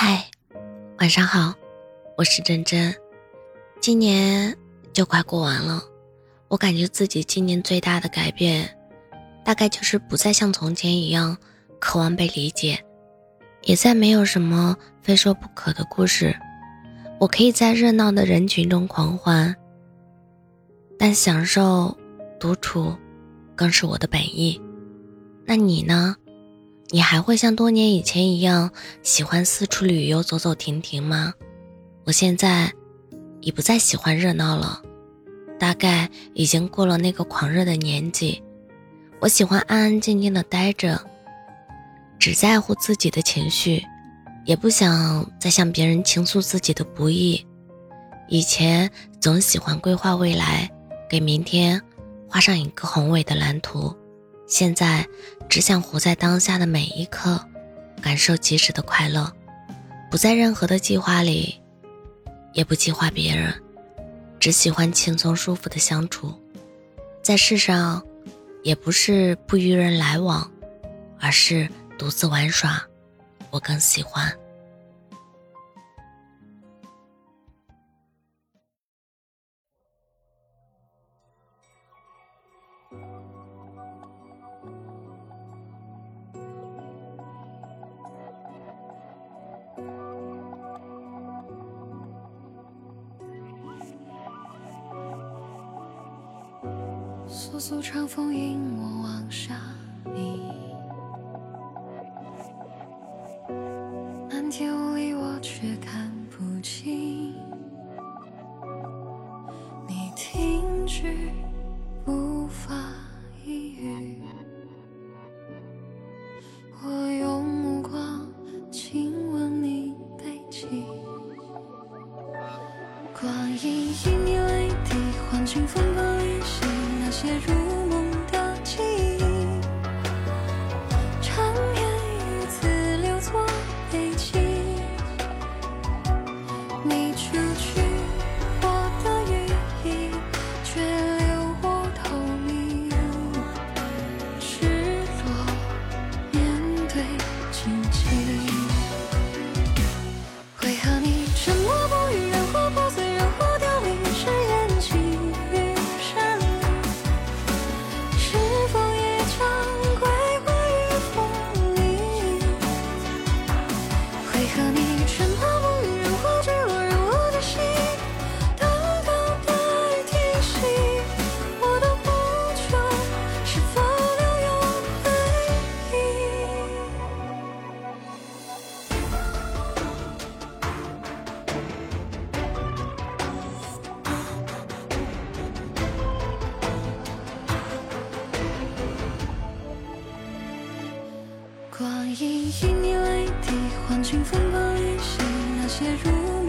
嗨，晚上好，我是真真。今年就快过完了，我感觉自己今年最大的改变，大概就是不再像从前一样渴望被理解，也再没有什么非说不可的故事。我可以在热闹的人群中狂欢，但享受独处更是我的本意。那你呢？你还会像多年以前一样喜欢四处旅游、走走停停吗？我现在已不再喜欢热闹了，大概已经过了那个狂热的年纪。我喜欢安安静静的待着，只在乎自己的情绪，也不想再向别人倾诉自己的不易。以前总喜欢规划未来，给明天画上一个宏伟的蓝图。现在只想活在当下的每一刻，感受及时的快乐，不在任何的计划里，也不计划别人，只喜欢轻松舒服的相处。在世上，也不是不与人来往，而是独自玩耍，我更喜欢。簌簌长风引我望向你，漫天雾里我却看不清。你停止不发一语，如可你沉默。光阴以你泪滴换尽风暴雨息，那些如